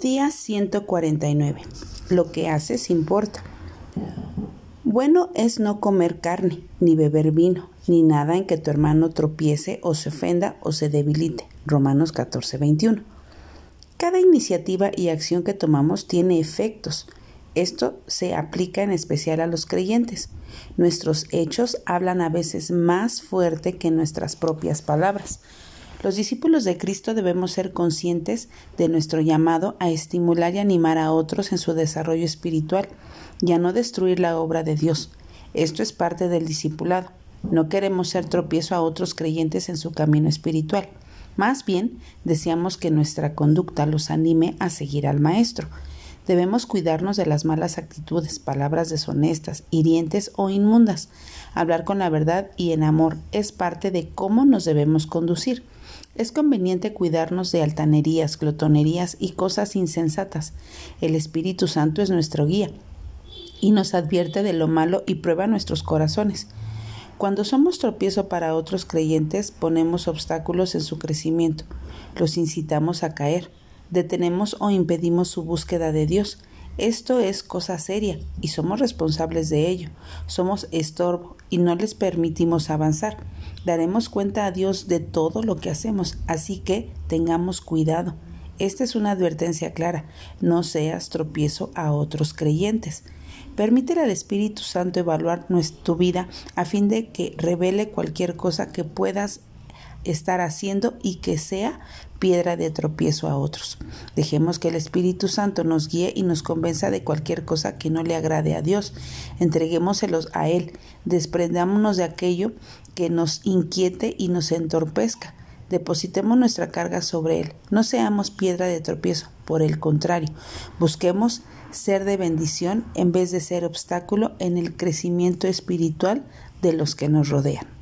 Día 149. Lo que haces importa. Bueno es no comer carne, ni beber vino, ni nada en que tu hermano tropiece o se ofenda o se debilite. Romanos 14, 21. Cada iniciativa y acción que tomamos tiene efectos. Esto se aplica en especial a los creyentes. Nuestros hechos hablan a veces más fuerte que nuestras propias palabras. Los discípulos de Cristo debemos ser conscientes de nuestro llamado a estimular y animar a otros en su desarrollo espiritual y a no destruir la obra de Dios. Esto es parte del discipulado. No queremos ser tropiezo a otros creyentes en su camino espiritual. Más bien, deseamos que nuestra conducta los anime a seguir al Maestro. Debemos cuidarnos de las malas actitudes, palabras deshonestas, hirientes o inmundas. Hablar con la verdad y en amor es parte de cómo nos debemos conducir. Es conveniente cuidarnos de altanerías, glotonerías y cosas insensatas. El Espíritu Santo es nuestro guía y nos advierte de lo malo y prueba nuestros corazones. Cuando somos tropiezo para otros creyentes, ponemos obstáculos en su crecimiento, los incitamos a caer, detenemos o impedimos su búsqueda de Dios. Esto es cosa seria y somos responsables de ello. Somos estorbo y no les permitimos avanzar daremos cuenta a Dios de todo lo que hacemos, así que tengamos cuidado. Esta es una advertencia clara, no seas tropiezo a otros creyentes. Permite al Espíritu Santo evaluar tu vida a fin de que revele cualquier cosa que puedas estar haciendo y que sea piedra de tropiezo a otros. Dejemos que el Espíritu Santo nos guíe y nos convenza de cualquier cosa que no le agrade a Dios. Entreguémoselos a Él. Desprendámonos de aquello que nos inquiete y nos entorpezca. Depositemos nuestra carga sobre Él. No seamos piedra de tropiezo. Por el contrario, busquemos ser de bendición en vez de ser obstáculo en el crecimiento espiritual de los que nos rodean.